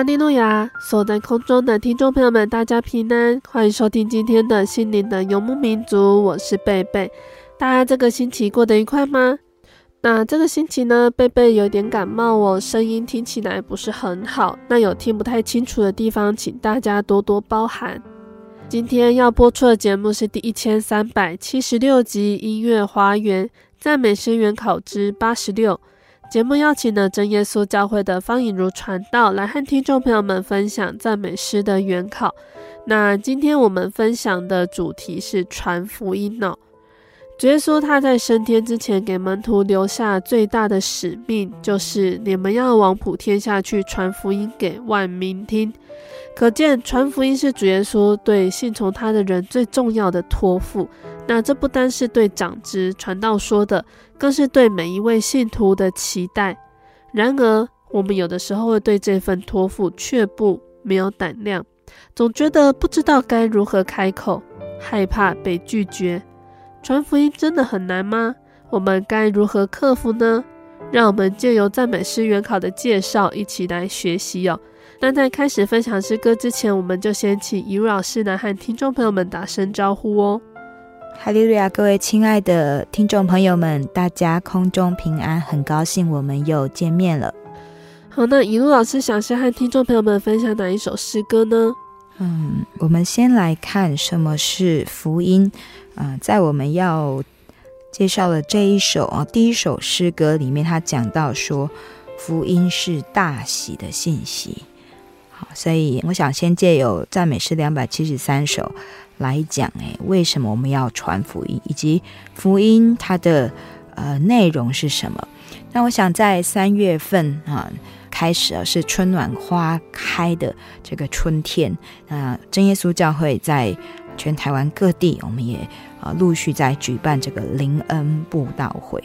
哈利路亚！所在空中的听众朋友们，大家平安，欢迎收听今天的心灵的游牧民族，我是贝贝。大家这个星期过得愉快吗？那这个星期呢，贝贝有点感冒哦，声音听起来不是很好。那有听不太清楚的地方，请大家多多包涵。今天要播出的节目是第一千三百七十六集《音乐花园赞美声源考之八十六》。节目邀请了真耶稣教会的方颖如传道来和听众朋友们分享赞美诗的原考。那今天我们分享的主题是传福音哦。主耶稣他在升天之前给门徒留下最大的使命，就是你们要往普天下去传福音给万民听。可见传福音是主耶稣对信从他的人最重要的托付。那这不单是对长子传道说的，更是对每一位信徒的期待。然而，我们有的时候会对这份托付却步，没有胆量，总觉得不知道该如何开口，害怕被拒绝。传福音真的很难吗？我们该如何克服呢？让我们借由赞美诗原考的介绍，一起来学习哦。那在开始分享诗歌之前，我们就先请怡茹老师来和听众朋友们打声招呼哦。哈利路亚！各位亲爱的听众朋友们，大家空中平安，很高兴我们又见面了。好，那一路老师想先和听众朋友们分享哪一首诗歌呢？嗯，我们先来看什么是福音啊、呃。在我们要介绍的这一首啊，第一首诗歌里面，他讲到说，福音是大喜的信息。好，所以我想先借由赞美诗两百七十三首。来讲，哎，为什么我们要传福音，以及福音它的呃内容是什么？那我想在三月份啊开始啊是春暖花开的这个春天，那真耶稣教会在全台湾各地，我们也啊陆续在举办这个灵恩布道会。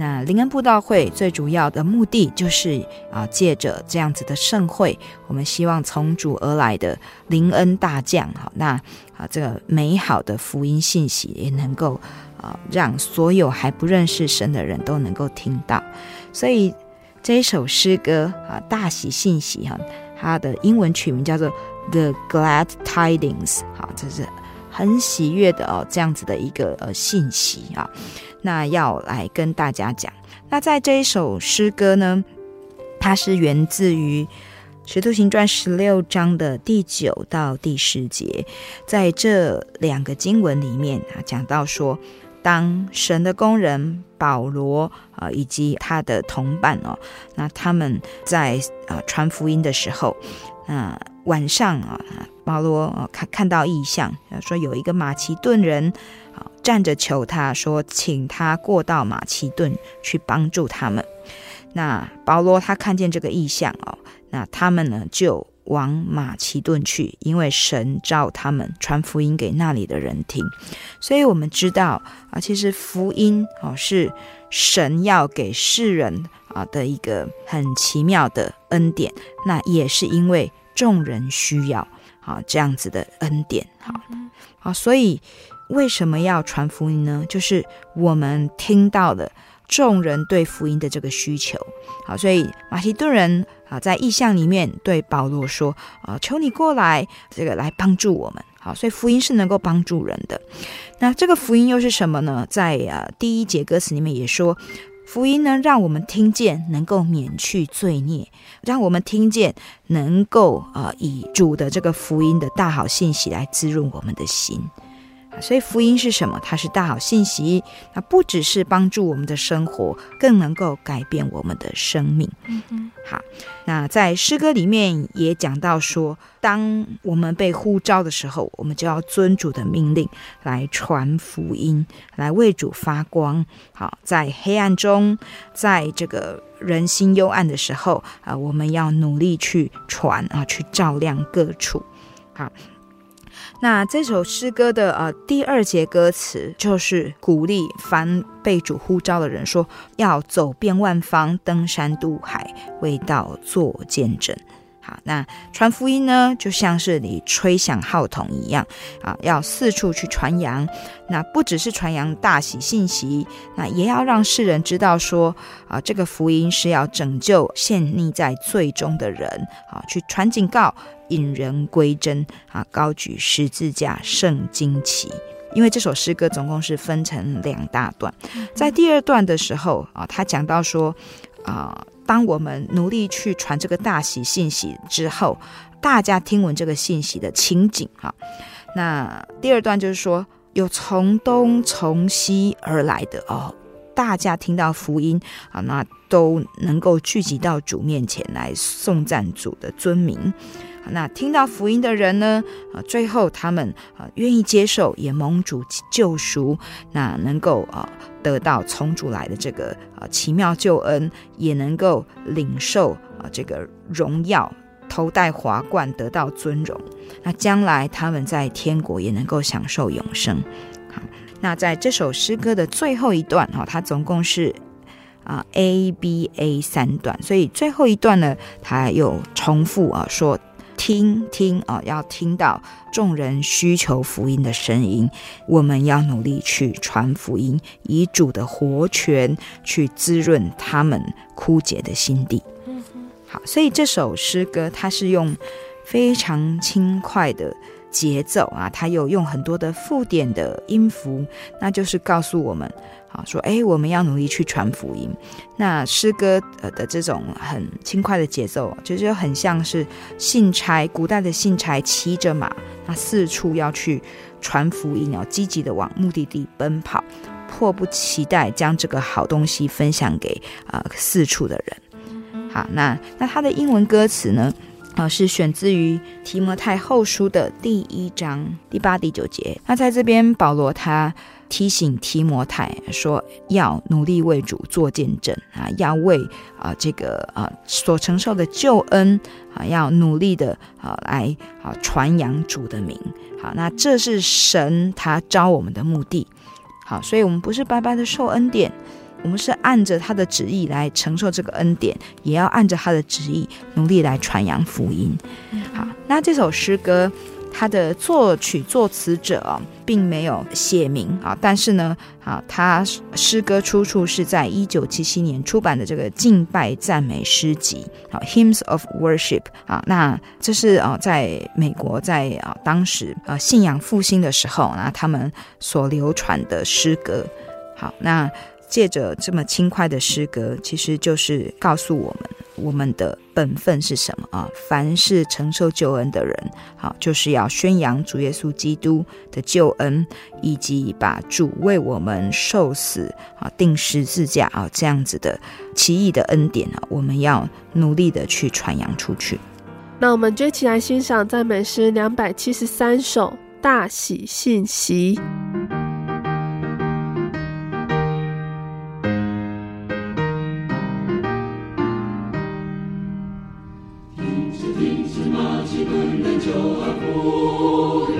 那灵恩布道会最主要的目的就是啊，借着这样子的盛会，我们希望从主而来的灵恩大将，好，那啊这个美好的福音信息也能够啊让所有还不认识神的人都能够听到。所以这一首诗歌啊，大喜信息哈，它的英文曲名叫做 The Glad Tidings，好，这是很喜悦的哦，这样子的一个呃信息啊。那要来跟大家讲，那在这一首诗歌呢，它是源自于《使徒行传》十六章的第九到第十节，在这两个经文里面啊，讲到说，当神的工人保罗啊以及他的同伴哦，那他们在啊传福音的时候，那晚上啊，保罗看看到异象，说有一个马其顿人。站着求他说，请他过到马其顿去帮助他们。那保罗他看见这个意象哦，那他们呢就往马其顿去，因为神召他们传福音给那里的人听。所以我们知道啊，其实福音哦是神要给世人啊的一个很奇妙的恩典。那也是因为众人需要啊这样子的恩典。好，好，所以。为什么要传福音呢？就是我们听到的众人对福音的这个需求。好，所以马其顿人啊，在意象里面对保罗说：“啊，求你过来，这个来帮助我们。”好，所以福音是能够帮助人的。那这个福音又是什么呢？在啊第一节歌词里面也说。福音呢，让我们听见能够免去罪孽，让我们听见能够呃以主的这个福音的大好信息来滋润我们的心。所以福音是什么？它是大好信息，它不只是帮助我们的生活，更能够改变我们的生命。嗯嗯。好，那在诗歌里面也讲到说，当我们被呼召的时候，我们就要遵主的命令来传福音，来为主发光。好，在黑暗中，在这个人心幽暗的时候啊，我们要努力去传啊，去照亮各处。好。那这首诗歌的呃第二节歌词就是鼓励凡被主呼召的人说，要走遍万方，登山渡海，为道做见证。好，那传福音呢，就像是你吹响号筒一样啊，要四处去传扬。那不只是传扬大喜信息，那也要让世人知道说啊，这个福音是要拯救陷溺在罪中的人啊，去传警告。引人归真啊！高举十字架圣经旗。因为这首诗歌总共是分成两大段，在第二段的时候啊，他讲到说啊，当我们努力去传这个大喜信息之后，大家听闻这个信息的情景哈，那第二段就是说，有从东从西而来的哦，大家听到福音啊，那都能够聚集到主面前来颂赞主的尊名。那听到福音的人呢？啊，最后他们啊愿意接受，也蒙主救赎，那能够啊得到从主来的这个啊奇妙救恩，也能够领受啊这个荣耀，头戴华冠，得到尊荣。那将来他们在天国也能够享受永生。好，那在这首诗歌的最后一段哈，它总共是啊 A B A 三段，所以最后一段呢，它又重复啊说。听听啊，要听到众人需求福音的声音，我们要努力去传福音，以主的活泉去滋润他们枯竭的心地。好，所以这首诗歌它是用非常轻快的节奏啊，它有用很多的附点的音符，那就是告诉我们。好说，哎，我们要努力去传福音。那诗歌呃的这种很轻快的节奏，就是很像是信差，古代的信差骑着马，那四处要去传福音哦，积极的往目的地奔跑，迫不及待将这个好东西分享给啊、呃、四处的人。好，那那他的英文歌词呢，啊、呃、是选自于提摩太后书的第一章第八、第九节。那在这边，保罗他。提醒提摩太说，要努力为主做见证啊，要为啊这个啊所承受的救恩啊，要努力的啊来啊传扬主的名。好，那这是神他招我们的目的。好，所以我们不是白白的受恩典，我们是按着他的旨意来承受这个恩典，也要按着他的旨意努力来传扬福音。好，那这首诗歌。他的作曲作词者啊，并没有写明啊，但是呢，啊，他诗歌出处是在一九七七年出版的这个敬拜赞美诗集啊，《Hymns of Worship》啊，那这是啊，在美国在啊当时啊信仰复兴的时候，那他们所流传的诗歌。好，那借着这么轻快的诗歌，其实就是告诉我们。我们的本分是什么啊？凡是承受救恩的人，好，就是要宣扬主耶稣基督的救恩，以及把主为我们受死啊、钉十字架啊这样子的奇异的恩典啊，我们要努力的去传扬出去。那我们就一起来欣赏赞美诗两百七十三首大喜信息。周而复始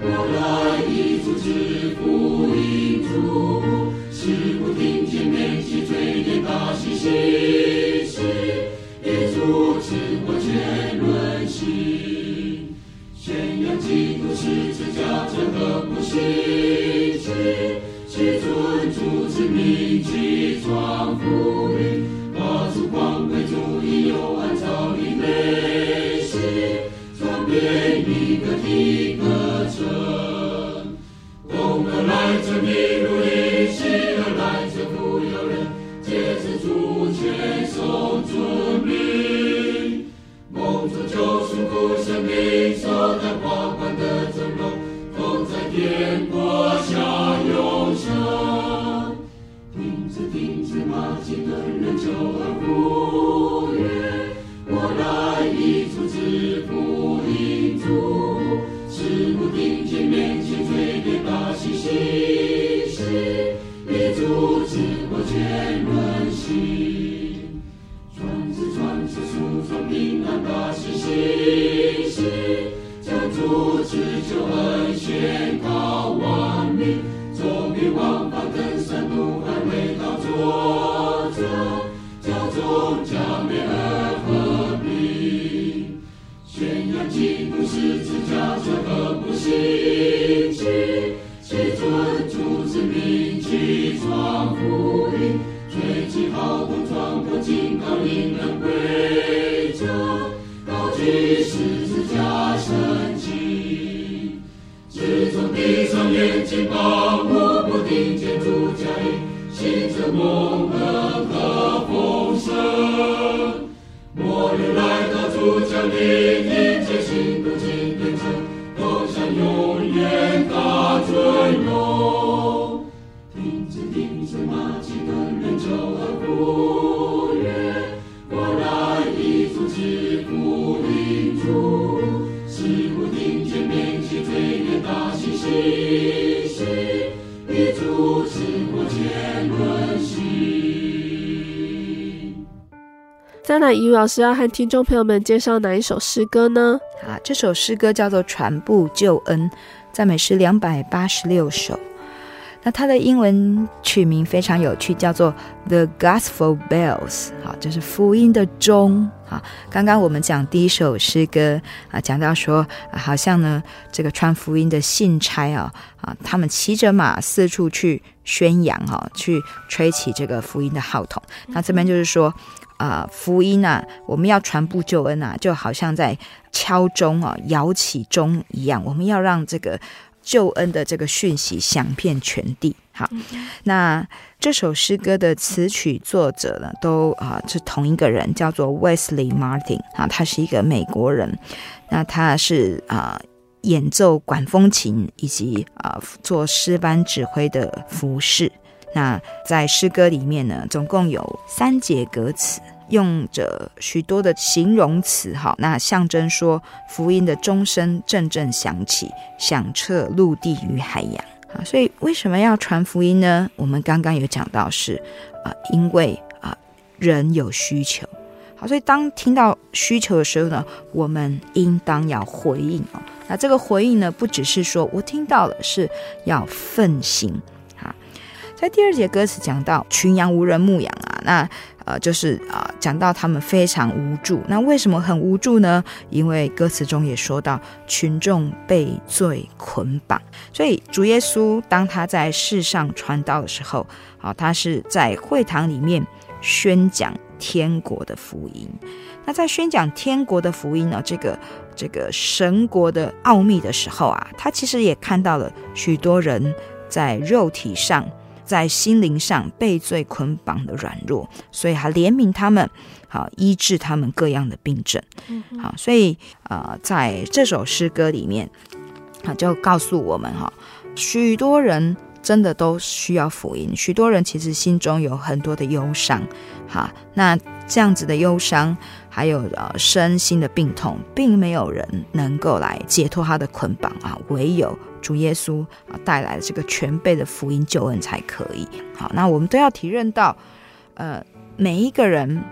我乃一组织福林不停歇练习锤炼大气心系一组织果决论宣扬基督是指较真何不信去遵循组织铭创福传遍一个的歌城。东而来者篱如鹰，西而来者傅有人，皆自主权颂尊名，蒙主救赎故生命，受感华冠的尊荣，同在天国再来，余老师要和听众朋友们介绍哪一首诗歌呢？啊，这首诗歌叫做《传布救恩》，赞美诗两百八十六首。那它的英文取名非常有趣，叫做 The Gospel Bells，好，就是福音的钟。啊，刚刚我们讲第一首诗歌啊，讲到说，啊、好像呢，这个传福音的信差啊，啊，他们骑着马四处去宣扬哈，去吹起这个福音的号筒。那这边就是说。啊、呃，福音啊，我们要传布救恩啊，就好像在敲钟啊，摇起钟一样。我们要让这个救恩的这个讯息响遍全地。好，那这首诗歌的词曲作者呢，都啊、呃、是同一个人，叫做 Wesley Martin 啊，他是一个美国人。那他是啊、呃、演奏管风琴以及啊、做诗班指挥的服侍。那在诗歌里面呢，总共有三节歌词，用着许多的形容词，哈，那象征说福音的钟声阵阵响起，响彻陆地与海洋。啊，所以为什么要传福音呢？我们刚刚有讲到是啊，因为啊人有需求。好，所以当听到需求的时候呢，我们应当要回应哦。那这个回应呢，不只是说我听到了，是要奋行。在第二节歌词讲到群羊无人牧养啊，那呃就是啊、呃、讲到他们非常无助。那为什么很无助呢？因为歌词中也说到群众被罪捆绑。所以主耶稣当他在世上传道的时候，啊，他是在会堂里面宣讲天国的福音。那在宣讲天国的福音呢，这个这个神国的奥秘的时候啊，他其实也看到了许多人在肉体上。在心灵上被罪捆绑的软弱，所以还怜悯他们，好医治他们各样的病症。好，所以呃，在这首诗歌里面，啊，就告诉我们哈，许多人真的都需要福音，许多人其实心中有很多的忧伤，哈，那这样子的忧伤，还有呃身心的病痛，并没有人能够来解脱他的捆绑啊，唯有。主耶稣啊带来这个全备的福音救恩才可以。好，那我们都要体认到，呃，每一个人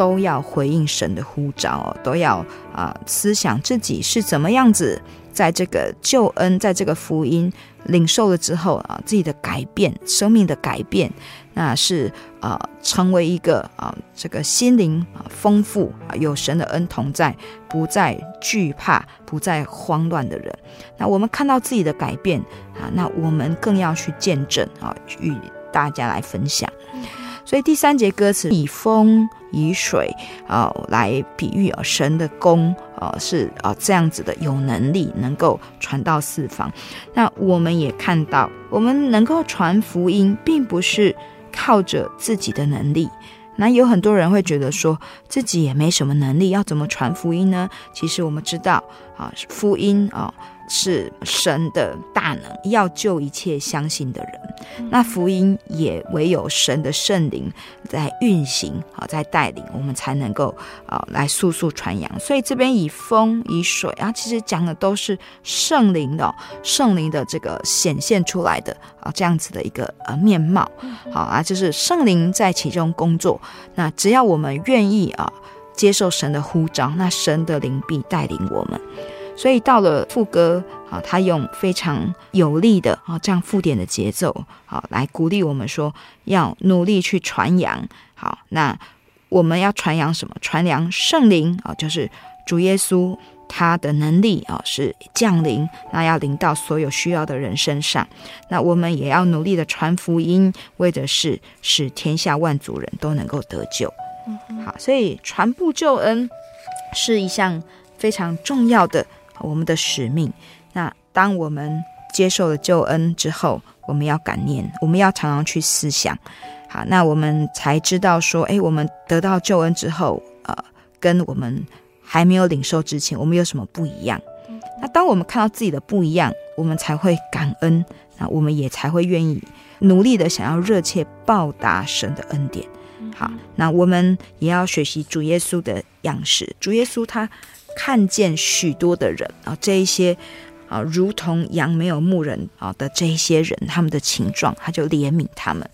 都要回应神的呼召，都要啊、思想自己是怎么样子，在这个救恩，在这个福音领受了之后啊，自己的改变，生命的改变。那是啊、成为一个啊、这个心灵啊丰富啊，有神的恩同在，不再惧怕，不再慌乱的人。那我们看到自己的改变啊，那我们更要去见证啊，与大家来分享。所以第三节歌词以风以水啊、来比喻啊神的功啊、呃、是啊、这样子的有能力能够传到四方。那我们也看到，我们能够传福音，并不是靠着自己的能力。那有很多人会觉得说自己也没什么能力，要怎么传福音呢？其实我们知道啊，福音啊。是神的大能，要救一切相信的人。那福音也唯有神的圣灵在运行，好在带领，我们才能够啊来速速传扬。所以这边以风以水啊，其实讲的都是圣灵的圣灵的这个显现出来的啊这样子的一个呃面貌。好啊，就是圣灵在其中工作。那只要我们愿意啊接受神的呼召，那神的灵必带领我们。所以到了副歌啊，他用非常有力的啊这样附点的节奏，好来鼓励我们说要努力去传扬。好，那我们要传扬什么？传扬圣灵啊，就是主耶稣他的能力啊是降临，那要临到所有需要的人身上。那我们也要努力的传福音，为的是使天下万族人都能够得救。好，所以传布救恩是一项非常重要的。我们的使命。那当我们接受了救恩之后，我们要感念，我们要常常去思想。好，那我们才知道说，哎，我们得到救恩之后，呃，跟我们还没有领受之前，我们有什么不一样？那当我们看到自己的不一样，我们才会感恩。那我们也才会愿意努力的想要热切报答神的恩典。好，那我们也要学习主耶稣的样式。主耶稣他。看见许多的人啊，这一些啊，如同羊没有牧人啊的这一些人，他们的情状，他就怜悯他们。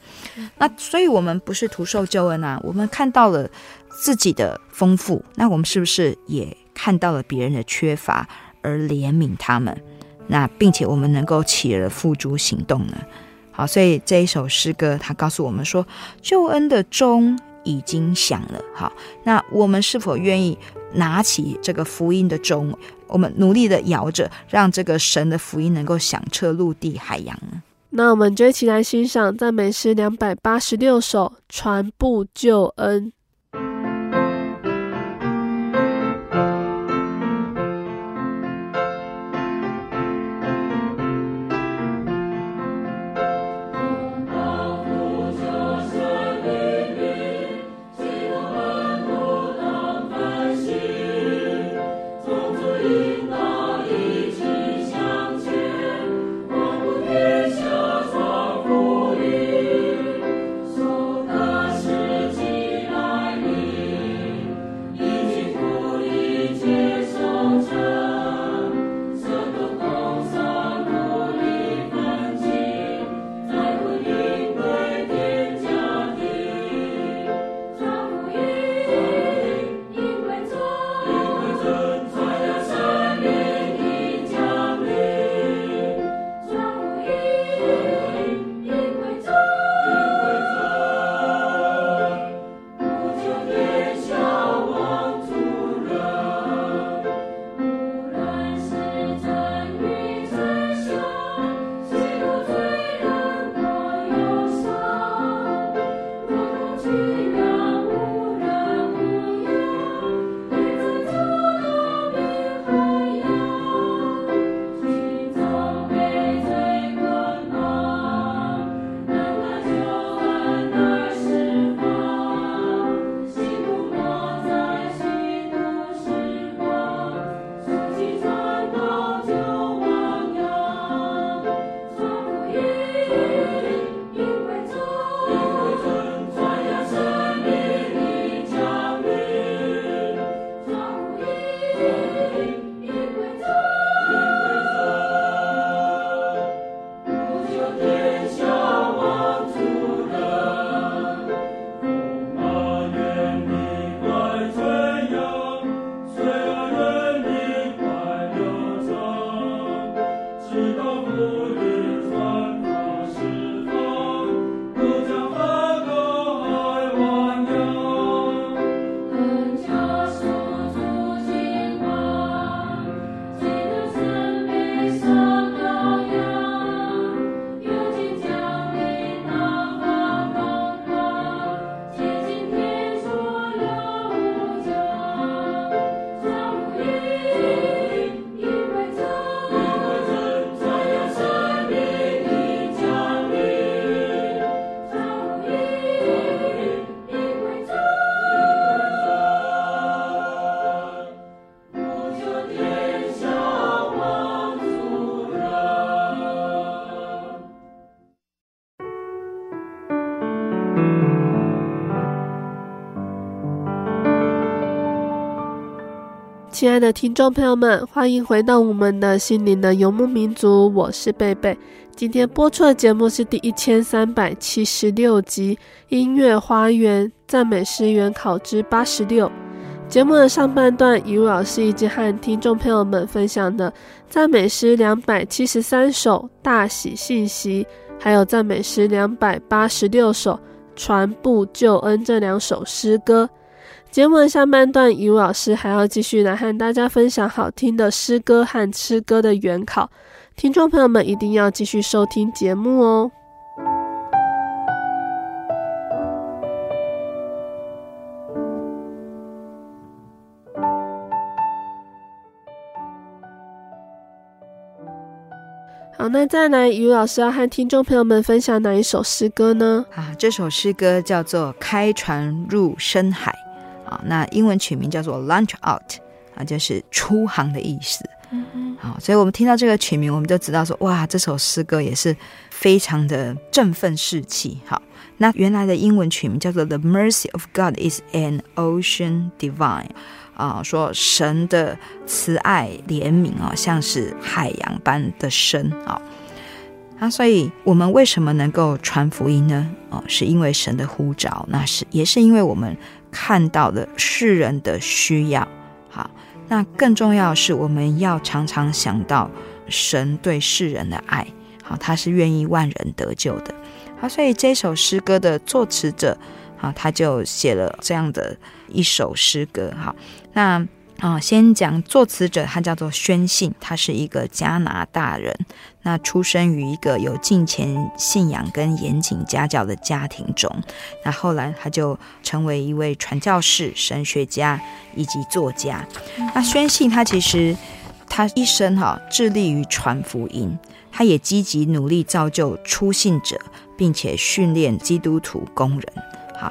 那所以，我们不是徒受救恩啊，我们看到了自己的丰富，那我们是不是也看到了别人的缺乏而怜悯他们？那并且我们能够起而付诸行动呢？好，所以这一首诗歌，它告诉我们说，救恩的钟已经响了。好，那我们是否愿意？拿起这个福音的钟，我们努力的摇着，让这个神的福音能够响彻陆地海洋？那我们就一起来欣赏赞美诗两百八十六首，传布救恩。亲爱的听众朋友们，欢迎回到我们的心灵的游牧民族，我是贝贝。今天播出的节目是第一千三百七十六集《音乐花园赞美诗原考之八十六》。节目的上半段，雨老师已经和听众朋友们分享的赞美诗两百七十三首《大喜信息》，还有赞美诗两百八十六首《传布救恩》这两首诗歌。节目的下半段，雨老师还要继续来和大家分享好听的诗歌和诗歌的原考，听众朋友们一定要继续收听节目哦。好，那再来，雨露老师要和听众朋友们分享哪一首诗歌呢？啊，这首诗歌叫做《开船入深海》。啊，那英文取名叫做 Launch Out，啊，就是出航的意思。好，所以我们听到这个曲名，我们就知道说，哇，这首诗歌也是非常的振奋士气。好，那原来的英文曲名叫做 The Mercy of God is an Ocean Divine，啊，说神的慈爱怜悯啊，像是海洋般的深啊。啊，所以我们为什么能够传福音呢？哦，是因为神的呼召，那是也是因为我们。看到的世人的需要，好，那更重要的是，我们要常常想到神对世人的爱，好，他是愿意万人得救的，好，所以这首诗歌的作词者，好，他就写了这样的一首诗歌，好，那。啊，先讲作词者，他叫做宣信，他是一个加拿大人，那出生于一个有敬虔信仰跟严谨家教的家庭中，那后来他就成为一位传教士、神学家以及作家。那宣信他其实他一生哈致力于传福音，他也积极努力造就初信者，并且训练基督徒工人。好。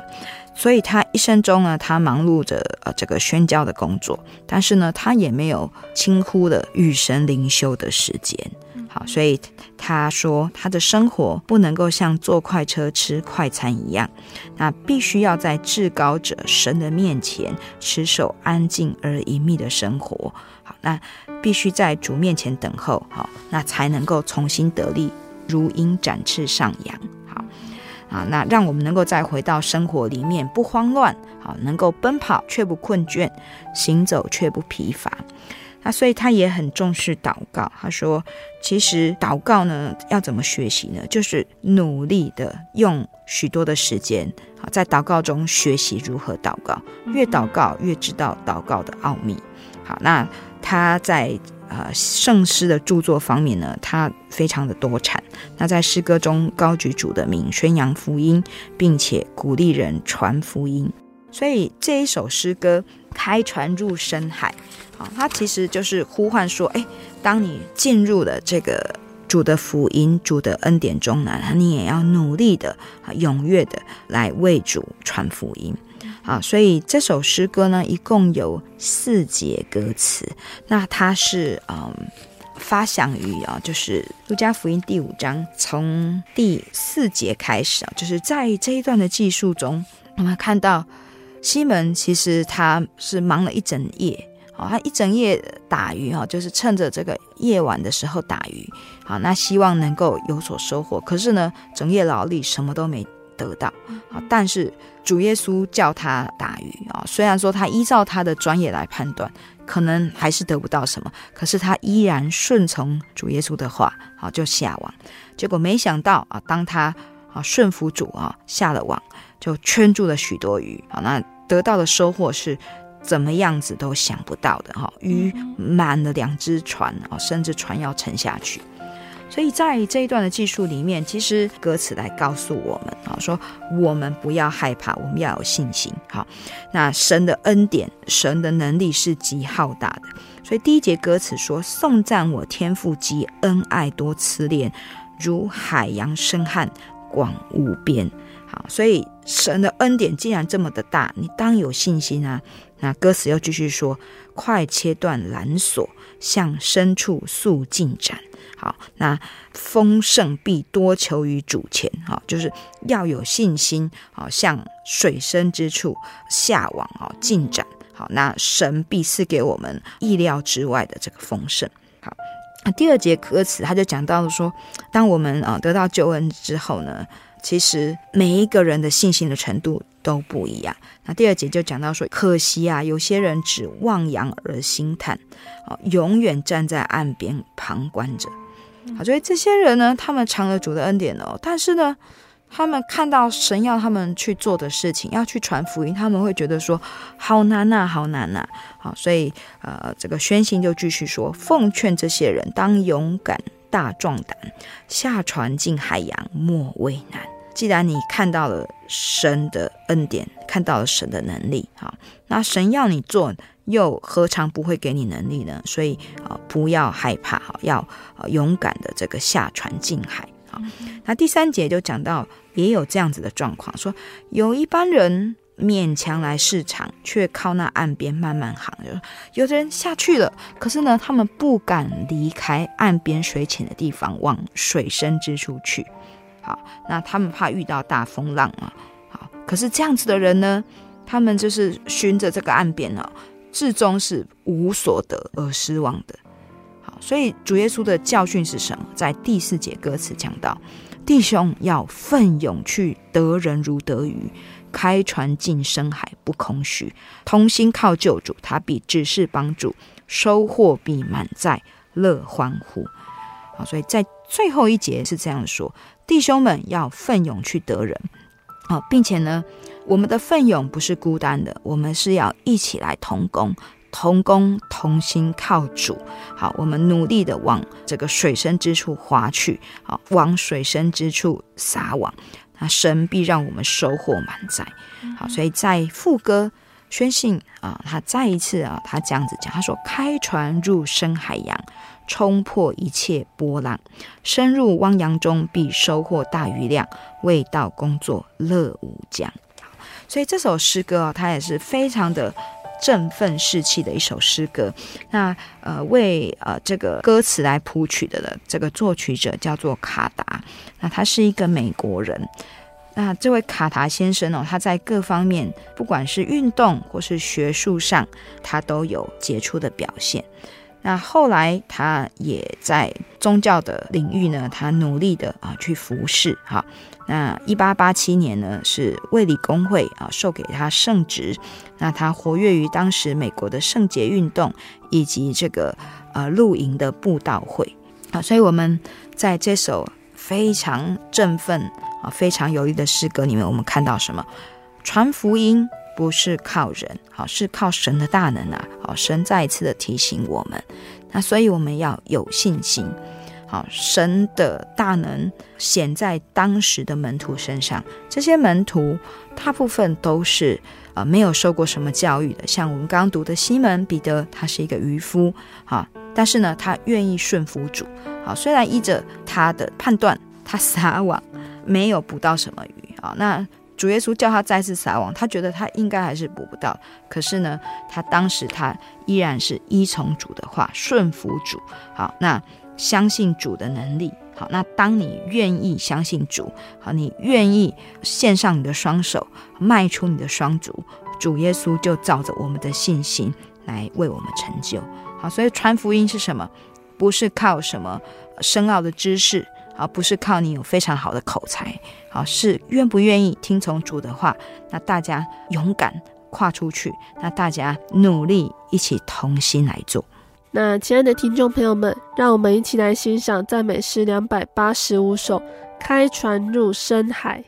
所以他一生中呢，他忙碌着呃这个宣教的工作，但是呢，他也没有轻忽了与神灵修的时间。好，所以他说他的生活不能够像坐快车吃快餐一样，那必须要在至高者神的面前持守安静而隐秘的生活。好，那必须在主面前等候，好，那才能够重新得力，如鹰展翅上扬。啊，那让我们能够再回到生活里面，不慌乱，好，能够奔跑却不困倦，行走却不疲乏。那所以他也很重视祷告。他说，其实祷告呢，要怎么学习呢？就是努力的用许多的时间，好，在祷告中学习如何祷告，越祷告越知道祷告的奥秘。好，那他在。呃，圣诗的著作方面呢，他非常的多产。那在诗歌中高举主的名，宣扬福音，并且鼓励人传福音。所以这一首诗歌《开船入深海》，啊，它其实就是呼唤说：哎，当你进入了这个主的福音、主的恩典中呢，你也要努力的、啊踊跃的来为主传福音。啊，所以这首诗歌呢，一共有四节歌词。那它是嗯，发祥于啊，就是路加福音第五章从第四节开始啊，就是在这一段的记述中，我们看到西门其实他是忙了一整夜，好，他一整夜打鱼啊，就是趁着这个夜晚的时候打鱼，好，那希望能够有所收获。可是呢，整夜劳力什么都没得到，好，但是。主耶稣叫他打鱼啊，虽然说他依照他的专业来判断，可能还是得不到什么，可是他依然顺从主耶稣的话，好，就下网。结果没想到啊，当他啊顺服主啊下了网，就圈住了许多鱼啊，那得到的收获是怎么样子都想不到的哈，鱼满了两只船啊，甚至船要沉下去。所以在这一段的记述里面，其实歌词来告诉我们啊，说我们不要害怕，我们要有信心。好，那神的恩典、神的能力是极浩大的。所以第一节歌词说：“颂赞我天赋极恩爱多慈怜，如海洋深瀚广无边。”好，所以神的恩典既然这么的大，你当有信心啊。那歌词又继续说：“快切断拦索，向深处速进展。”好，那丰盛必多求于主前，哈，就是要有信心，好，向水深之处下网，啊，进展，好，那神必赐给我们意料之外的这个丰盛。好，那第二节歌词他就讲到了说，当我们啊得到救恩之后呢，其实每一个人的信心的程度都不一样。那第二节就讲到说，可惜啊，有些人只望洋而兴叹，啊，永远站在岸边旁观着。好，所以这些人呢，他们尝了主的恩典哦，但是呢，他们看到神要他们去做的事情，要去传福音，他们会觉得说好难呐，好难呐。好，所以呃，这个宣信就继续说，奉劝这些人当勇敢大壮胆，下船进海洋，莫畏难。既然你看到了神的恩典，看到了神的能力，好，那神要你做。又何尝不会给你能力呢？所以啊，不要害怕哈，要勇敢的这个下船进海。啊，那第三节就讲到，也有这样子的状况，说有一般人勉强来市场，却靠那岸边慢慢行。有的人下去了，可是呢，他们不敢离开岸边水浅的地方，往水深之处去。好，那他们怕遇到大风浪啊。好，可是这样子的人呢，他们就是循着这个岸边哦。至终是无所得而失望的。好，所以主耶稣的教训是什么？在第四节歌词讲到，弟兄要奋勇去得人如得鱼，开船进深海不空虚，同心靠救主，他必指示帮助，收获必满载，乐欢呼。好，所以在最后一节是这样说：弟兄们要奋勇去得人。好，并且呢。我们的奋勇不是孤单的，我们是要一起来同工、同工同心，靠主。好，我们努力的往这个水深之处划去，好，往水深之处撒网，那神必让我们收获满载。好，所以在副歌宣信啊，他再一次啊，他这样子讲，他说：“开船入深海洋，冲破一切波浪，深入汪洋中，必收获大鱼量，为到工作乐无疆。”所以这首诗歌啊，它也是非常的振奋士气的一首诗歌。那呃，为呃这个歌词来谱曲的的这个作曲者叫做卡达，那他是一个美国人。那这位卡达先生哦，他在各方面，不管是运动或是学术上，他都有杰出的表现。那后来他也在宗教的领域呢，他努力的啊去服侍。哈。那一八八七年呢，是卫理公会啊授给他圣职。那他活跃于当时美国的圣洁运动以及这个呃露营的布道会啊，所以我们在这首非常振奋啊、非常有力的诗歌里面，我们看到什么？传福音。不是靠人，好，是靠神的大能啊！好，神再一次的提醒我们，那所以我们要有信心。好，神的大能显在当时的门徒身上，这些门徒大部分都是呃没有受过什么教育的，像我们刚刚读的西门彼得，他是一个渔夫，好，但是呢，他愿意顺服主，好，虽然依着他的判断，他撒网没有捕到什么鱼，好，那。主耶稣叫他再次撒网，他觉得他应该还是捕不到。可是呢，他当时他依然是依从主的话，顺服主。好，那相信主的能力。好，那当你愿意相信主，好，你愿意献上你的双手，迈出你的双足，主耶稣就照着我们的信心来为我们成就。好，所以传福音是什么？不是靠什么深奥的知识。而不是靠你有非常好的口才，好，是愿不愿意听从主的话？那大家勇敢跨出去，那大家努力一起同心来做。那亲爱的听众朋友们，让我们一起来欣赏赞美诗两百八十五首，开船入深海。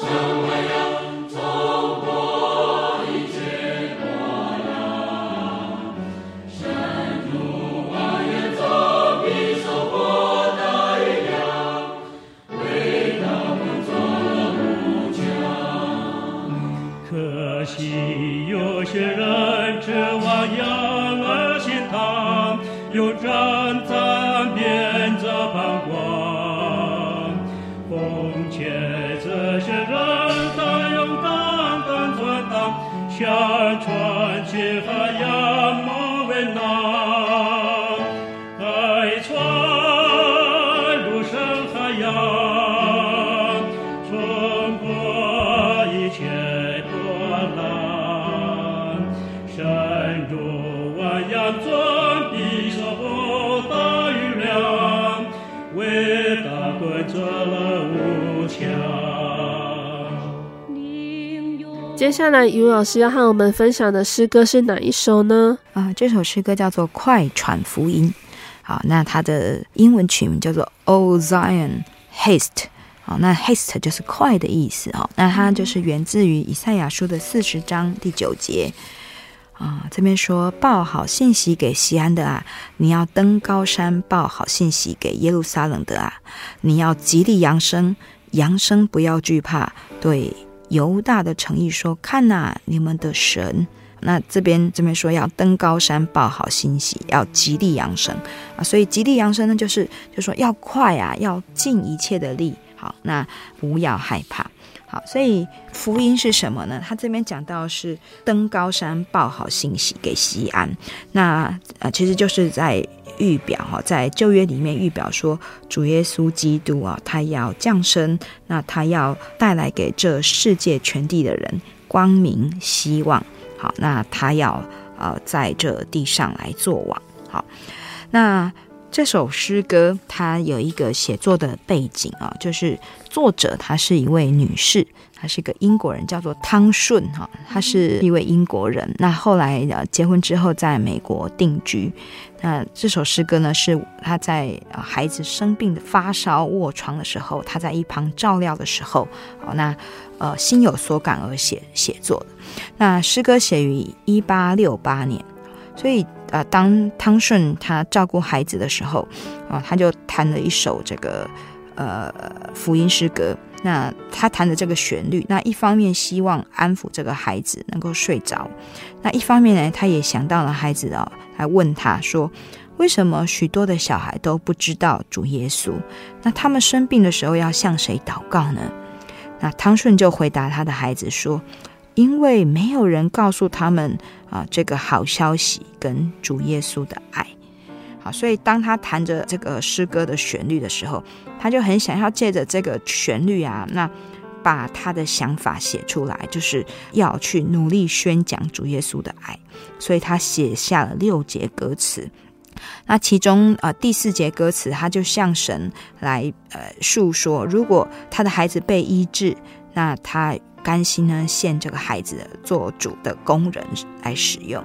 So 接下来，于老师要和我们分享的诗歌是哪一首呢？啊，这首诗歌叫做《快传福音》。好，那它的英文曲名叫做《O Zion Haste》。好，那 haste 就是快的意思。哦，那它就是源自于以赛亚书的四十章第九节。啊，这边说报好信息给西安的啊，你要登高山报好信息给耶路撒冷的啊，你要极力扬声，扬声不要惧怕，对。犹大的诚意说：“看呐、你们的神。那这边这边说要登高山报好欣喜，要极力扬声啊。所以极力扬声呢，就是就说要快啊，要尽一切的力。好，那不要害怕。好，所以福音是什么呢？他这边讲到是登高山报好信息给西安。那呃，其实就是在。”预表哈，在旧约里面预表说，主耶稣基督啊，他要降生，那他要带来给这世界全地的人光明希望。好，那他要呃在这地上来做王。好，那这首诗歌它有一个写作的背景啊，就是作者她是一位女士。她是一个英国人，叫做汤顺哈，她是一位英国人。那后来呃结婚之后在美国定居。那这首诗歌呢，是她在孩子生病的发烧卧床的时候，她在一旁照料的时候，哦，那呃心有所感而写写作的。那诗歌写于一八六八年，所以呃当汤顺他照顾孩子的时候，啊，他就弹了一首这个呃福音诗歌。那他弹的这个旋律，那一方面希望安抚这个孩子能够睡着，那一方面呢，他也想到了孩子哦，来问他说，为什么许多的小孩都不知道主耶稣？那他们生病的时候要向谁祷告呢？那汤顺就回答他的孩子说，因为没有人告诉他们啊这个好消息跟主耶稣的爱。好所以，当他弹着这个诗歌的旋律的时候，他就很想要借着这个旋律啊，那把他的想法写出来，就是要去努力宣讲主耶稣的爱。所以他写下了六节歌词。那其中呃第四节歌词，他就向神来呃诉说，如果他的孩子被医治，那他。甘心呢，献这个孩子做主的工人来使用。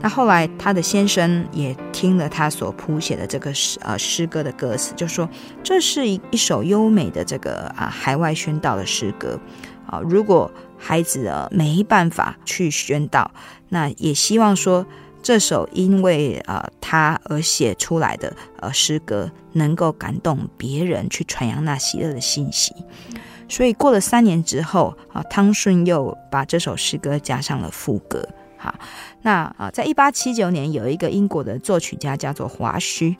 那后来他的先生也听了他所谱写的这个诗呃诗歌的歌词，就说这是一一首优美的这个啊海外宣道的诗歌啊。如果孩子呃没办法去宣道，那也希望说这首因为呃他而写出来的呃诗歌能够感动别人去传扬那喜乐的信息。所以过了三年之后啊，汤顺又把这首诗歌加上了副歌。好，那啊，在一八七九年，有一个英国的作曲家叫做华胥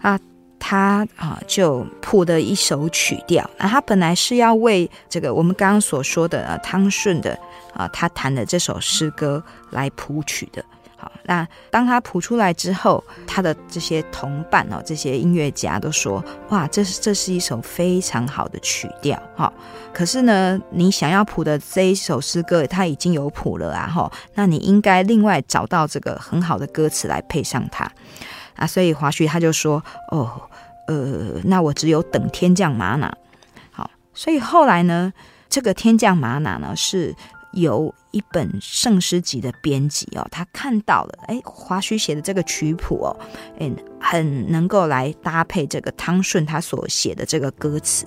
啊，他啊就谱的一首曲调。那他本来是要为这个我们刚刚所说的啊汤顺的啊他弹的这首诗歌来谱曲的。好，那当他谱出来之后，他的这些同伴哦，这些音乐家都说：“哇，这是这是一首非常好的曲调。”哈，可是呢，你想要谱的这一首诗歌，他已经有谱了啊！哈，那你应该另外找到这个很好的歌词来配上它啊。所以华胥他就说：“哦，呃，那我只有等天降玛瑙。”好，所以后来呢，这个天降玛瑙呢是。由一本圣诗集的编辑哦，他看到了，哎，华胥写的这个曲谱哦，哎，很能够来搭配这个汤顺他所写的这个歌词，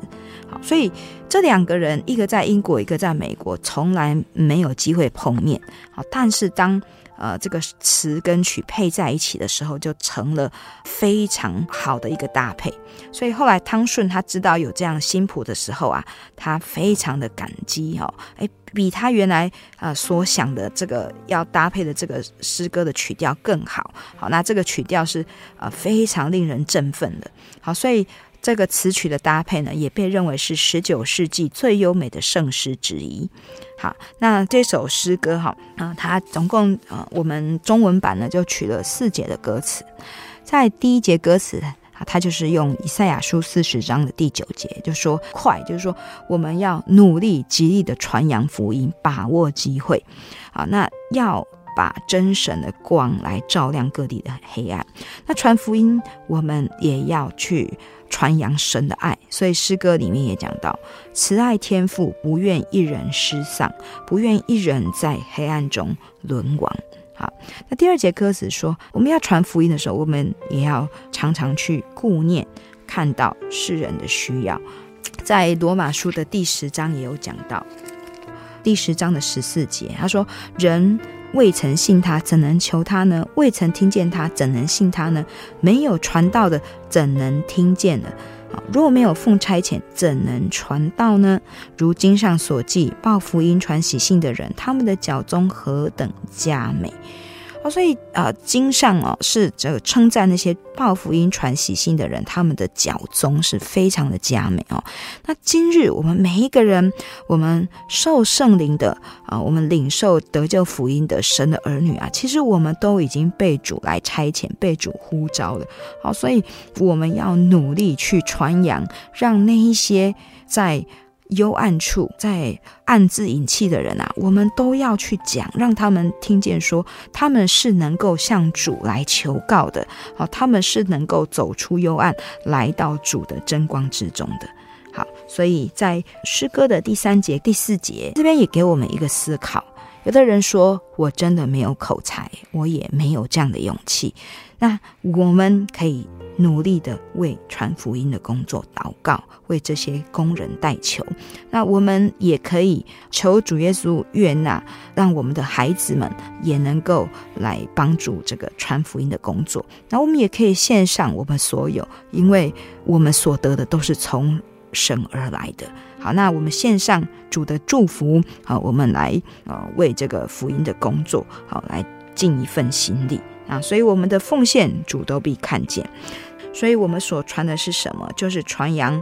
好，所以这两个人，一个在英国，一个在美国，从来没有机会碰面，好，但是当。呃，这个词跟曲配在一起的时候，就成了非常好的一个搭配。所以后来汤顺他知道有这样新谱的时候啊，他非常的感激哦，哎，比他原来呃所想的这个要搭配的这个诗歌的曲调更好。好，那这个曲调是呃非常令人振奋的。好，所以。这个词曲的搭配呢，也被认为是十九世纪最优美的圣诗之一。好，那这首诗歌哈啊，它总共啊，我们中文版呢就取了四节的歌词，在第一节歌词啊，它就是用以赛亚书四十章的第九节，就说快，就是说我们要努力极力的传扬福音，把握机会。啊，那要。把真神的光来照亮各地的黑暗。那传福音，我们也要去传扬神的爱。所以诗歌里面也讲到，慈爱天父不愿一人失丧，不愿一人在黑暗中沦亡。好，那第二节歌词说，我们要传福音的时候，我们也要常常去顾念，看到世人的需要。在罗马书的第十章也有讲到，第十章的十四节，他说人。未曾信他，怎能求他呢？未曾听见他，怎能信他呢？没有传道的，怎能听见呢？啊，若没有奉差遣，怎能传道呢？如经上所记，报福音、传喜信的人，他们的脚中何等佳美！所以啊，经上哦是这个称赞那些报福音、传喜信的人，他们的脚踪是非常的佳美哦。那今日我们每一个人，我们受圣灵的啊，我们领受得救福音的神的儿女啊，其实我们都已经被主来差遣、被主呼召了。好，所以我们要努力去传扬，让那一些在。幽暗处，在暗自隐气的人啊，我们都要去讲，让他们听见说，他们是能够向主来求告的，好，他们是能够走出幽暗，来到主的真光之中的。好，所以在诗歌的第三节、第四节这边也给我们一个思考。有的人说，我真的没有口才，我也没有这样的勇气。那我们可以。努力的为传福音的工作祷告，为这些工人代求。那我们也可以求主耶稣悦纳，让我们的孩子们也能够来帮助这个传福音的工作。那我们也可以献上我们所有，因为我们所得的都是从神而来的。好，那我们献上主的祝福，好，我们来呃为这个福音的工作，好来尽一份心力啊。所以我们的奉献，主都必看见。所以我们所传的是什么？就是传扬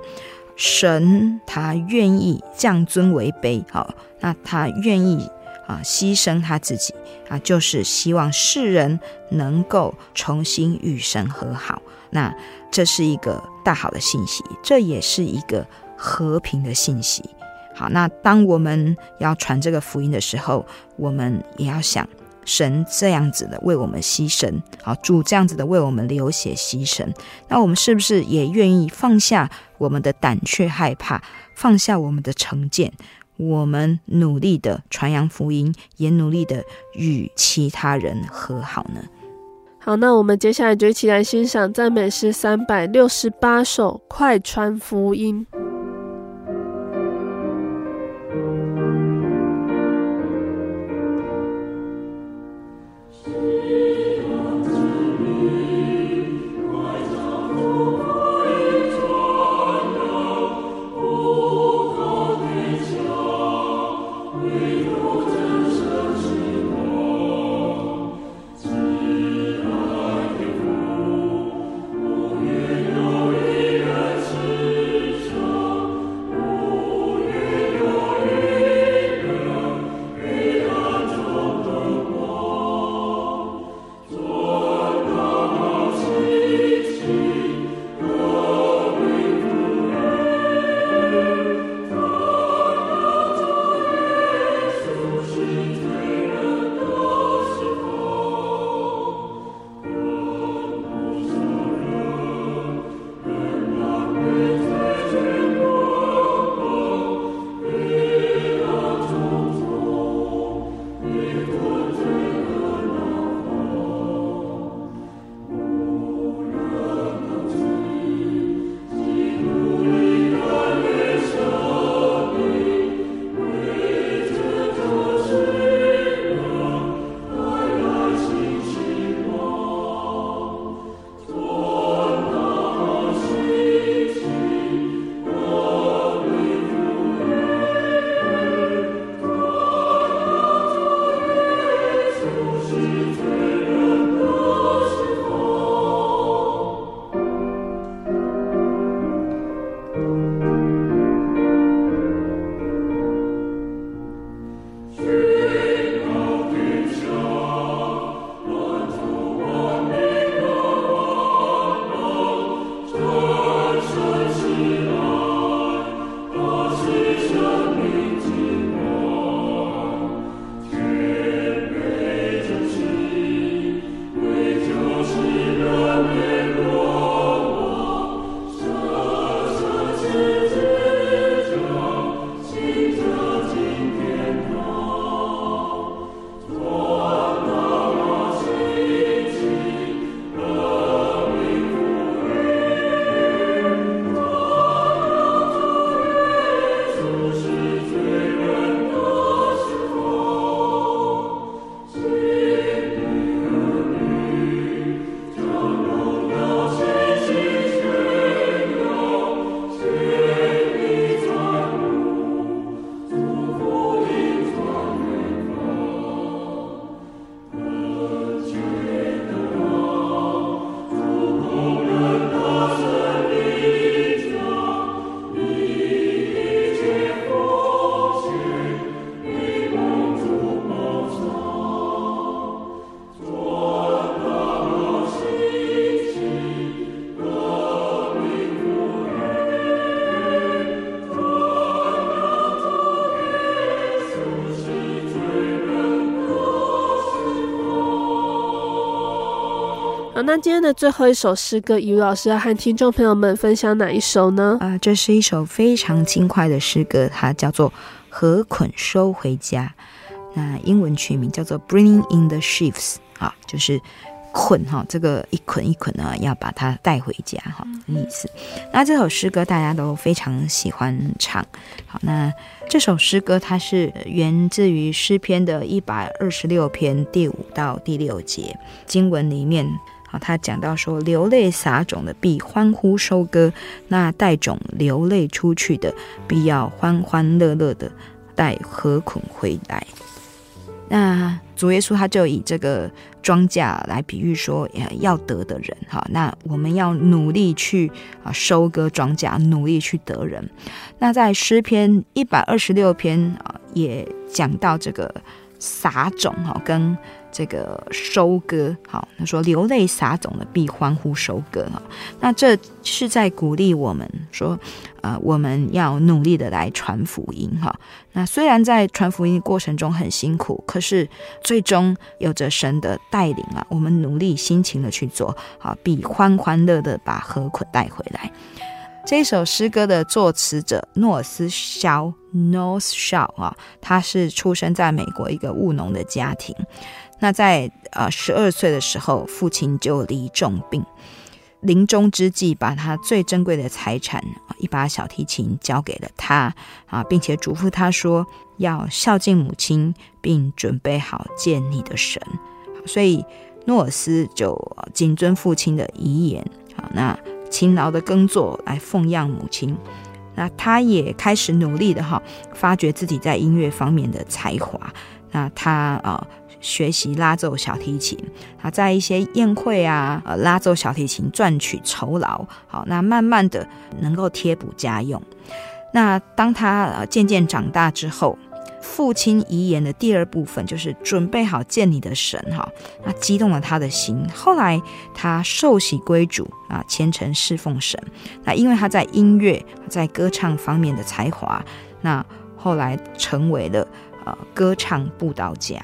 神，他愿意降尊为卑，好，那他愿意啊牺牲他自己啊，就是希望世人能够重新与神和好。那这是一个大好的信息，这也是一个和平的信息。好，那当我们要传这个福音的时候，我们也要想。神这样子的为我们牺牲，好，主这样子的为我们流血牺牲，那我们是不是也愿意放下我们的胆怯害怕，放下我们的成见，我们努力的传扬福音，也努力的与其他人和好呢？好，那我们接下来就一起来欣赏赞美诗三百六十八首，快传福音。那今天的最后一首诗歌，于老师要和听众朋友们分享哪一首呢？啊、呃，这是一首非常轻快的诗歌，它叫做《禾捆收回家》，那英文曲名叫做《Bringing in the Sheaves》啊，就是。捆哈，这个一捆一捆呢，要把它带回家哈，意思。那这首诗歌大家都非常喜欢唱。好，那这首诗歌它是源自于诗篇的一百二十六篇第五到第六节经文里面。他讲到说，流泪撒种的必欢呼收割，那带种流泪出去的必要欢欢乐乐的带禾捆回来。那主耶稣他就以这个庄稼来比喻说，要得的人哈，那我们要努力去啊收割庄稼，努力去得人。那在诗篇一百二十六篇啊，也讲到这个撒种哈跟。这个收割，好，他说流泪撒种的必欢呼收割，哈，那这是在鼓励我们说，呃，我们要努力的来传福音，哈。那虽然在传福音过程中很辛苦，可是最终有着神的带领啊，我们努力辛勤的去做，啊，必欢欢乐的把禾捆带回来。这首诗歌的作词者诺斯肖 （North Shaw） 啊，他是出生在美国一个务农的家庭。那在呃十二岁的时候，父亲就罹重病，临终之际，把他最珍贵的财产一把小提琴交给了他啊，并且嘱咐他说要孝敬母亲，并准备好见你的神。所以诺尔斯就谨遵父亲的遗言啊，那勤劳的耕作来奉养母亲。那他也开始努力的哈，发掘自己在音乐方面的才华。那他啊。学习拉奏小提琴，他在一些宴会啊，呃，拉奏小提琴赚取酬劳。好，那慢慢的能够贴补家用。那当他呃渐渐长大之后，父亲遗言的第二部分就是准备好见你的神哈，那激动了他的心。后来他受洗归主啊，虔诚侍奉神。那因为他在音乐在歌唱方面的才华，那后来成为了呃歌唱布道家。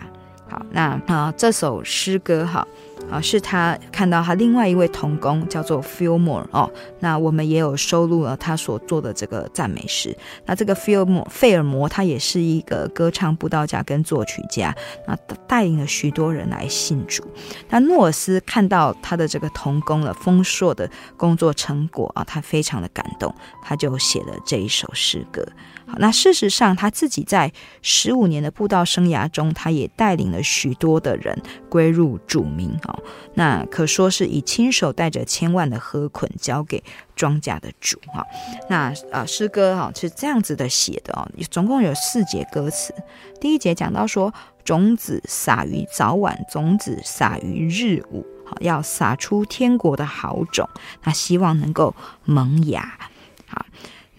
好，那啊、呃，这首诗歌哈啊，是他看到他另外一位童工叫做 Fillmore 哦，那我们也有收录了他所做的这个赞美诗。那这个 Fillmore 费尔摩他也是一个歌唱布道家跟作曲家，那带领了许多人来信主。那诺尔斯看到他的这个童工了丰硕的工作成果啊，他非常的感动，他就写了这一首诗歌。那事实上，他自己在十五年的布道生涯中，他也带领了许多的人归入主名哦。那可说是以亲手带着千万的禾捆交给庄稼的主哈。那啊，诗歌哈是这样子的写的哦，总共有四节歌词。第一节讲到说，种子撒于早晚，种子撒于日午，好，要撒出天国的好种，那希望能够萌芽，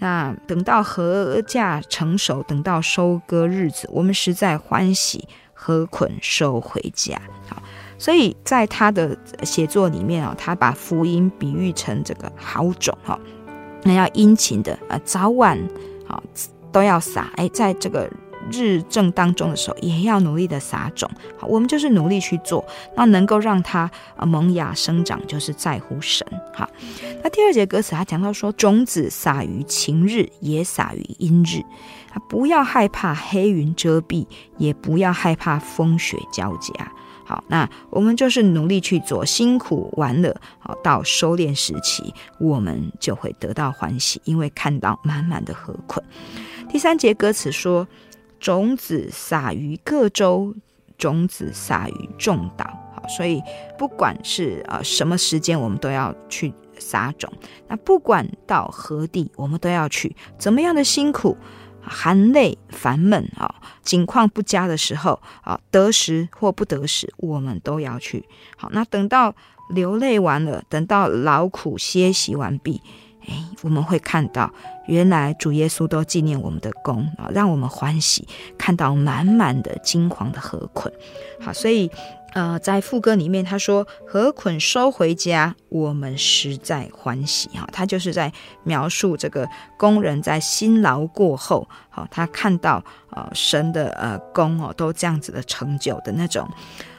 那等到禾稼成熟，等到收割日子，我们实在欢喜，禾捆收回家。好，所以在他的写作里面啊，他把福音比喻成这个好种哈，那要殷勤的啊，早晚啊都要撒。哎，在这个。日正当中的时候，也要努力的撒种。好，我们就是努力去做，那能够让它萌芽生长，就是在乎神。好，那第二节歌词他讲到说，种子撒于晴日，也撒于阴日。啊，不要害怕黑云遮蔽，也不要害怕风雪交加。好，那我们就是努力去做，辛苦完了，好，到收敛时期，我们就会得到欢喜，因为看到满满的禾捆。第三节歌词说。种子撒于各州，种子撒于众岛。好，所以不管是呃什么时间，我们都要去撒种。那不管到何地，我们都要去。怎么样的辛苦、含泪、烦闷啊，境况不佳的时候啊，得时或不得时，我们都要去。好，那等到流泪完了，等到劳苦歇息完毕。哎，我们会看到，原来主耶稣都纪念我们的功啊，让我们欢喜，看到满满的金黄的禾捆。好，所以呃，在副歌里面他说：“禾捆收回家，我们实在欢喜。”哈，他就是在描述这个工人在辛劳过后，好，他看到呃神的呃功哦，都这样子的成就的那种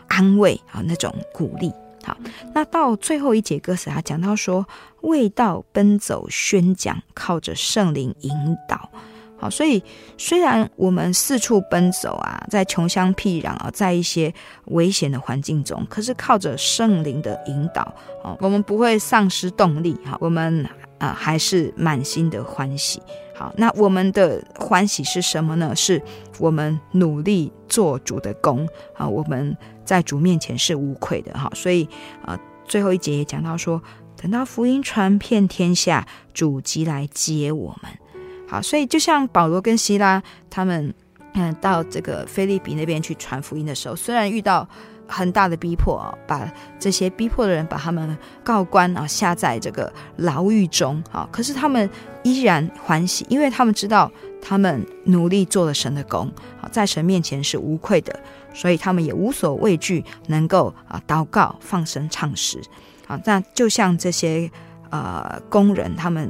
安慰啊，那种鼓励。好，那到最后一节歌词，他讲到说，为道奔走宣讲，靠着圣灵引导。好，所以虽然我们四处奔走啊，在穷乡僻壤啊，在一些危险的环境中，可是靠着圣灵的引导，哦，我们不会丧失动力，哈，我们啊还是满心的欢喜。好，那我们的欢喜是什么呢？是我们努力做主的工，啊，我们在主面前是无愧的，哈。所以啊，最后一节也讲到说，等到福音传遍天下，主即来接我们。好，所以就像保罗跟西拉他们，嗯，到这个腓利比那边去传福音的时候，虽然遇到很大的逼迫，把这些逼迫的人把他们告官啊，下在这个牢狱中啊，可是他们依然欢喜，因为他们知道他们努力做了神的工好，在神面前是无愧的，所以他们也无所畏惧，能够啊祷告、放声唱诗啊。那就像这些呃工人他们。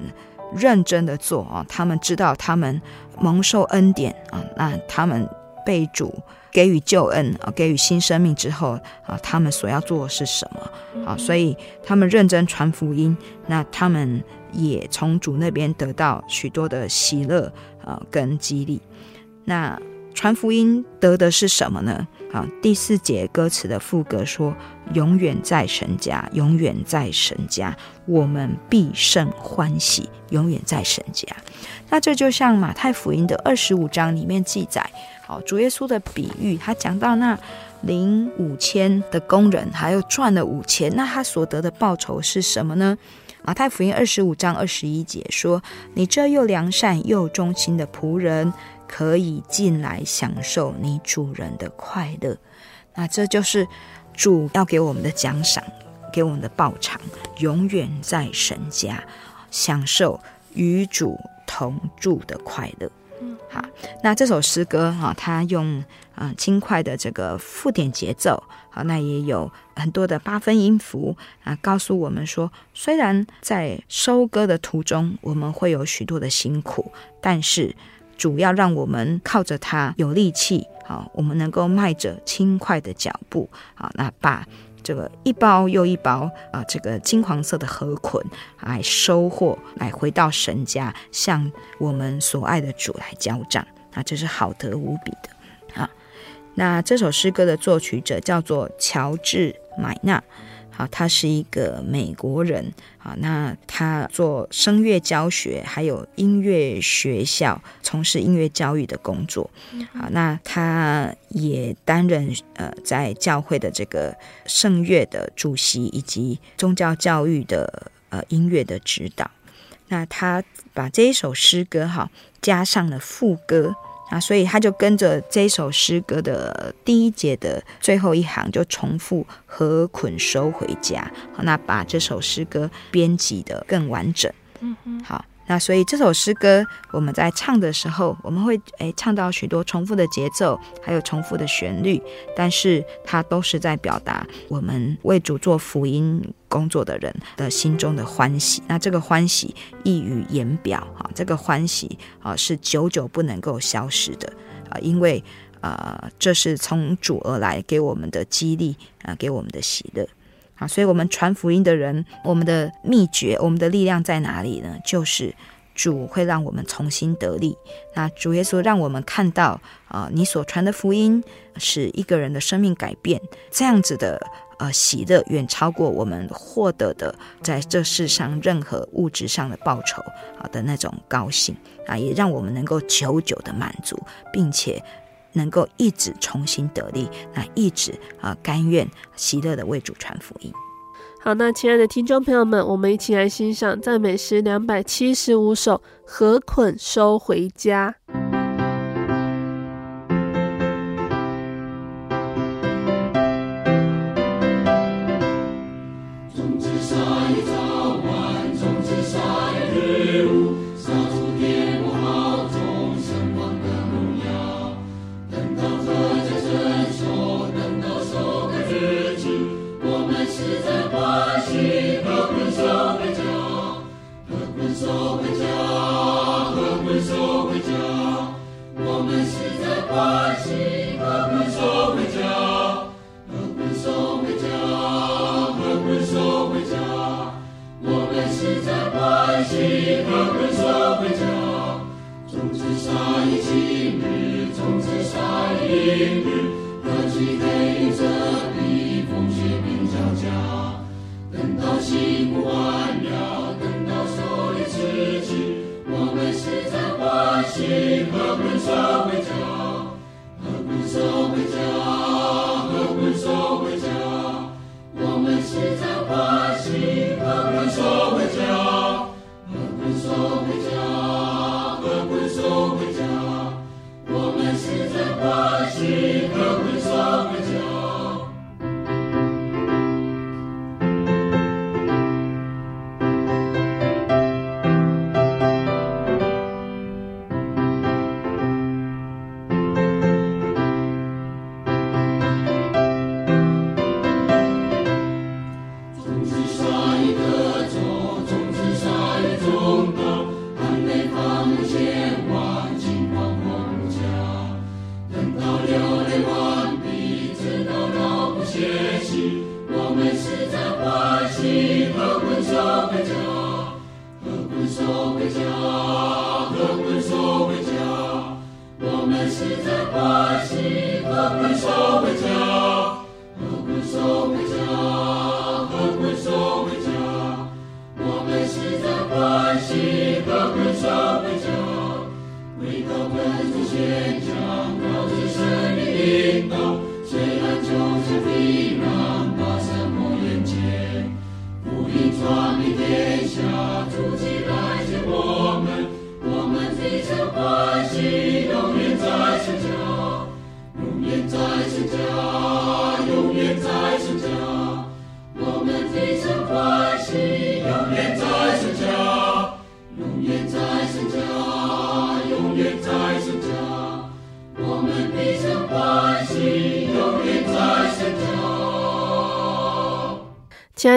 认真的做啊，他们知道他们蒙受恩典啊，那他们被主给予救恩啊，给予新生命之后啊，他们所要做的是什么啊？所以他们认真传福音，那他们也从主那边得到许多的喜乐啊，跟激励。那传福音得的是什么呢？啊，第四节歌词的副歌说：“永远在神家，永远在神家，我们必胜欢喜。永远在神家。”那这就像马太福音的二十五章里面记载，好，主耶稣的比喻，他讲到那领五千的工人，还有赚了五千，那他所得的报酬是什么呢？马太福音二十五章二十一节说：“你这又良善又忠心的仆人。”可以进来享受你主人的快乐，那这就是主要给我们的奖赏，给我们的报偿，永远在神家享受与主同住的快乐。嗯，好，那这首诗歌哈，它用啊、呃、轻快的这个附点节奏，好，那也有很多的八分音符啊，告诉我们说，虽然在收割的途中，我们会有许多的辛苦，但是。主要让我们靠着它有力气，好，我们能够迈着轻快的脚步，好，那把这个一包又一包啊，这个金黄色的禾捆来收获，来回到神家，向我们所爱的主来交账，啊，这是好得无比的，啊，那这首诗歌的作曲者叫做乔治买纳。好，他是一个美国人。好，那他做声乐教学，还有音乐学校从事音乐教育的工作。好，那他也担任呃在教会的这个圣乐的主席，以及宗教教育的呃音乐的指导。那他把这一首诗歌哈加上了副歌。啊，所以他就跟着这首诗歌的第一节的最后一行，就重复“和捆收回家”。好，那把这首诗歌编辑的更完整。嗯嗯，好。那所以这首诗歌我们在唱的时候，我们会诶唱到许多重复的节奏，还有重复的旋律，但是它都是在表达我们为主做福音工作的人的心中的欢喜。那这个欢喜溢于言表哈，这个欢喜啊是久久不能够消失的啊，因为啊这是从主而来给我们的激励啊，给我们的喜乐。啊，所以，我们传福音的人，我们的秘诀，我们的力量在哪里呢？就是主会让我们重新得力。那主耶稣让我们看到，啊，你所传的福音使一个人的生命改变，这样子的呃喜乐远超过我们获得的在这世上任何物质上的报酬啊的那种高兴啊，也让我们能够久久的满足，并且。能够一直重新得力，那一直啊甘愿喜乐的为主传福音。好，那亲爱的听众朋友们，我们一起来欣赏赞美诗两百七十五首《合》。捆收回家。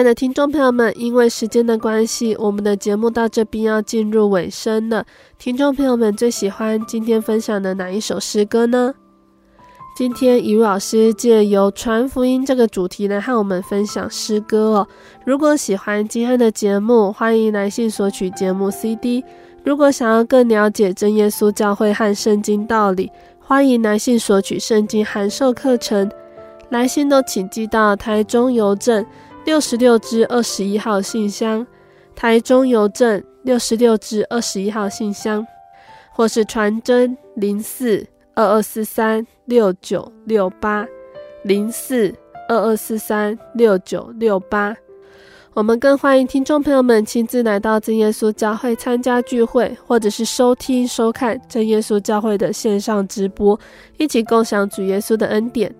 的听众朋友们，因为时间的关系，我们的节目到这边要进入尾声了。听众朋友们最喜欢今天分享的哪一首诗歌呢？今天以如老师借由传福音这个主题来和我们分享诗歌哦。如果喜欢今天的节目，欢迎来信索取节目 CD。如果想要更了解真耶稣教会和圣经道理，欢迎来信索取圣经函授课程。来信都请寄到台中邮政。六十六至二十一号信箱，台中邮政六十六至二十一号信箱，或是传真零四二二四三六九六八零四二二四三六九六八。我们更欢迎听众朋友们亲自来到真耶稣教会参加聚会，或者是收听收看真耶稣教会的线上直播，一起共享主耶稣的恩典。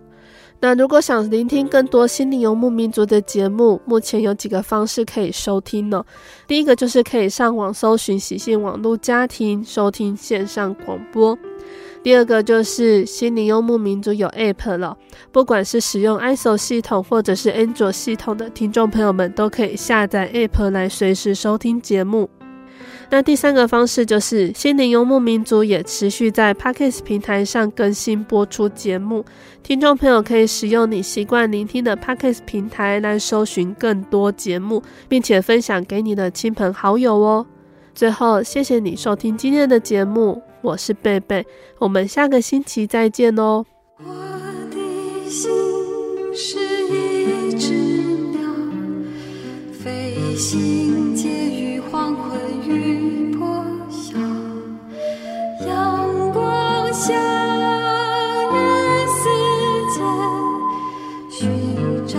那如果想聆听更多心灵游牧民族的节目，目前有几个方式可以收听呢？第一个就是可以上网搜寻喜信网络家庭收听线上广播；第二个就是心灵游牧民族有 App 了，不管是使用 i s o 系统或者是 Android 系统的听众朋友们，都可以下载 App 来随时收听节目。那第三个方式就是，心灵游牧民族也持续在 Podcast 平台上更新播出节目，听众朋友可以使用你习惯聆听的 Podcast 平台来搜寻更多节目，并且分享给你的亲朋好友哦。最后，谢谢你收听今天的节目，我是贝贝，我们下个星期再见哦。我的心是一只鸟，飞行向人世界寻找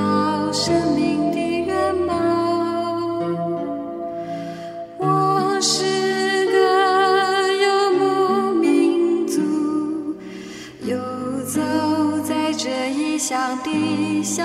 生命的源泉我是个游牧民族游走在这异乡的小